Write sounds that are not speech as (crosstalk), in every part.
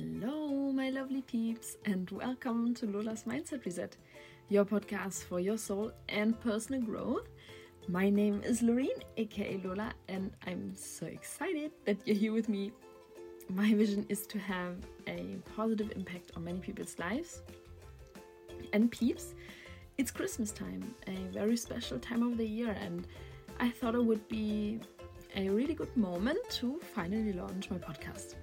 Hello, my lovely peeps, and welcome to Lola's Mindset Reset, your podcast for your soul and personal growth. My name is Loreen, aka Lola, and I'm so excited that you're here with me. My vision is to have a positive impact on many people's lives. And peeps, it's Christmas time, a very special time of the year, and I thought it would be a really good moment to finally launch my podcast.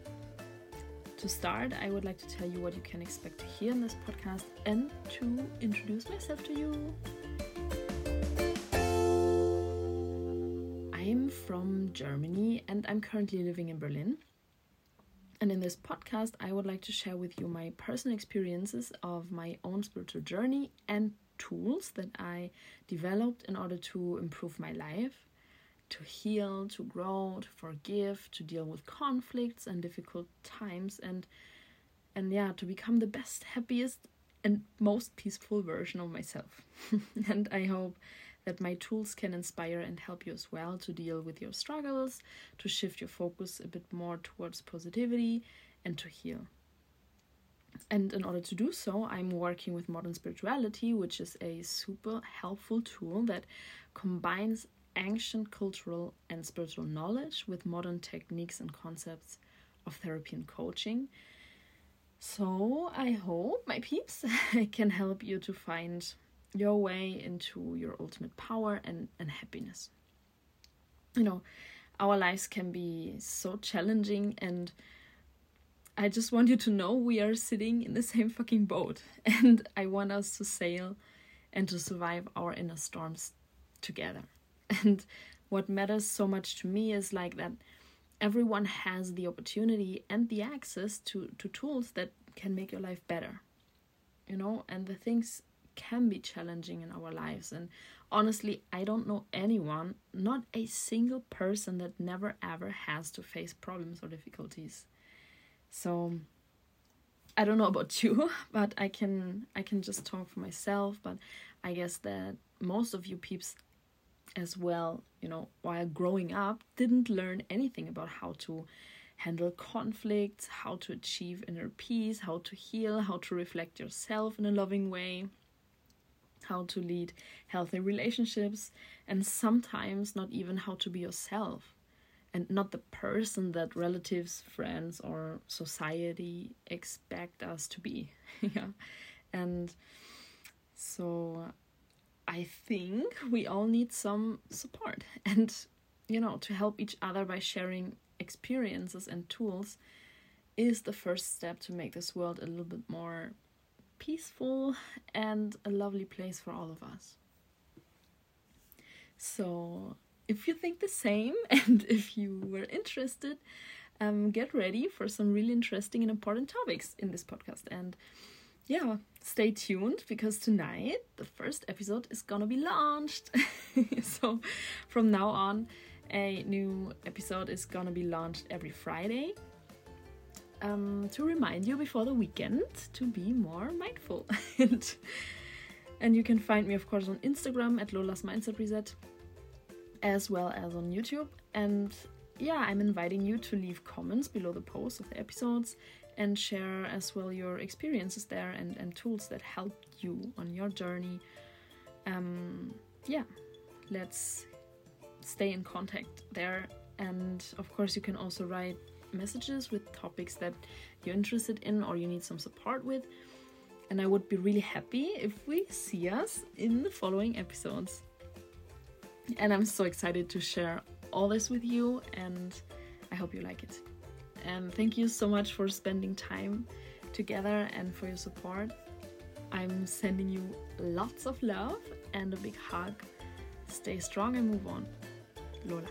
To start, I would like to tell you what you can expect to hear in this podcast and to introduce myself to you. I'm from Germany and I'm currently living in Berlin. And in this podcast, I would like to share with you my personal experiences of my own spiritual journey and tools that I developed in order to improve my life to heal, to grow, to forgive, to deal with conflicts and difficult times and and yeah, to become the best, happiest and most peaceful version of myself. (laughs) and I hope that my tools can inspire and help you as well to deal with your struggles, to shift your focus a bit more towards positivity and to heal. And in order to do so, I'm working with modern spirituality, which is a super helpful tool that combines ancient cultural and spiritual knowledge with modern techniques and concepts of therapy and coaching. So, I hope, my peeps, (laughs) can help you to find your way into your ultimate power and, and happiness. You know, our lives can be so challenging, and I just want you to know we are sitting in the same fucking boat, (laughs) and I want us to sail and to survive our inner storms together. (laughs) And what matters so much to me is like that everyone has the opportunity and the access to, to tools that can make your life better. You know, and the things can be challenging in our lives. And honestly, I don't know anyone, not a single person that never ever has to face problems or difficulties. So I don't know about (laughs) you, but I can I can just talk for myself, but I guess that most of you peeps as well, you know, while growing up, didn't learn anything about how to handle conflicts, how to achieve inner peace, how to heal, how to reflect yourself in a loving way, how to lead healthy relationships, and sometimes not even how to be yourself and not the person that relatives, friends, or society expect us to be. (laughs) yeah. And so I think we all need some support and, you know, to help each other by sharing experiences and tools is the first step to make this world a little bit more peaceful and a lovely place for all of us. So, if you think the same (laughs) and if you were interested, um, get ready for some really interesting and important topics in this podcast. And yeah, stay tuned because tonight the first episode is gonna be launched. (laughs) so from now on, a new episode is gonna be launched every Friday. Um, to remind you before the weekend to be more mindful. (laughs) and, and you can find me, of course, on Instagram at Lola's Mindset Reset, as well as on YouTube. And yeah, I'm inviting you to leave comments below the post of the episodes and share as well your experiences there and, and tools that help you on your journey. Um, yeah, let's stay in contact there. And of course, you can also write messages with topics that you're interested in or you need some support with. And I would be really happy if we see us in the following episodes. And I'm so excited to share all this with you, and I hope you like it. And thank you so much for spending time together and for your support. I'm sending you lots of love and a big hug. Stay strong and move on. Lola.